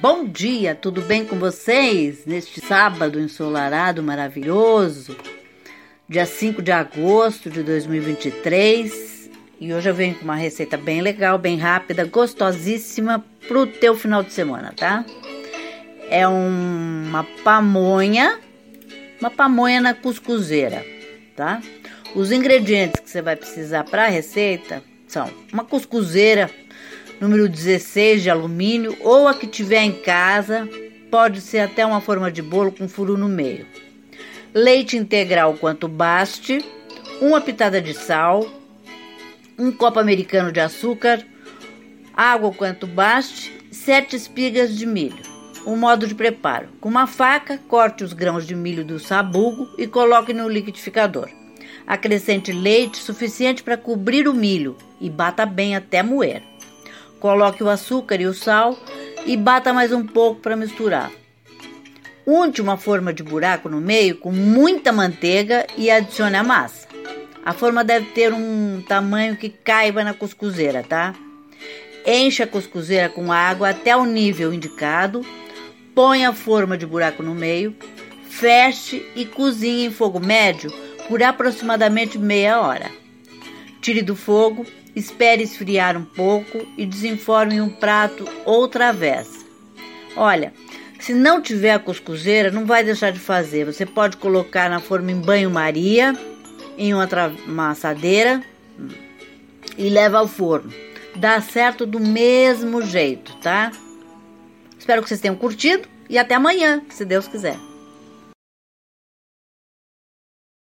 Bom dia, tudo bem com vocês? Neste sábado ensolarado maravilhoso, dia 5 de agosto de 2023. E hoje eu venho com uma receita bem legal, bem rápida, gostosíssima pro teu final de semana, tá? É uma pamonha, uma pamonha na cuscuzeira, tá? Os ingredientes que você vai precisar para a receita são uma cuscuzeira número 16 de alumínio ou a que tiver em casa, pode ser até uma forma de bolo com furo no meio. Leite integral quanto baste, uma pitada de sal, um copo americano de açúcar, água quanto baste, sete espigas de milho. O modo de preparo: com uma faca, corte os grãos de milho do sabugo e coloque no liquidificador. Acrescente leite suficiente para cobrir o milho e bata bem até moer. Coloque o açúcar e o sal e bata mais um pouco para misturar. Unte uma forma de buraco no meio com muita manteiga e adicione a massa. A forma deve ter um tamanho que caiba na cuscuzeira, tá? Encha a cuscuzeira com água até o nível indicado. Põe a forma de buraco no meio. Feche e cozinhe em fogo médio por aproximadamente meia hora. Tire do fogo Espere esfriar um pouco e desenforme um prato ou travessa. Olha, se não tiver cuscuzeira, não vai deixar de fazer. Você pode colocar na forma em banho-maria, em outra assadeira e leva ao forno. Dá certo do mesmo jeito, tá? Espero que vocês tenham curtido e até amanhã, se Deus quiser.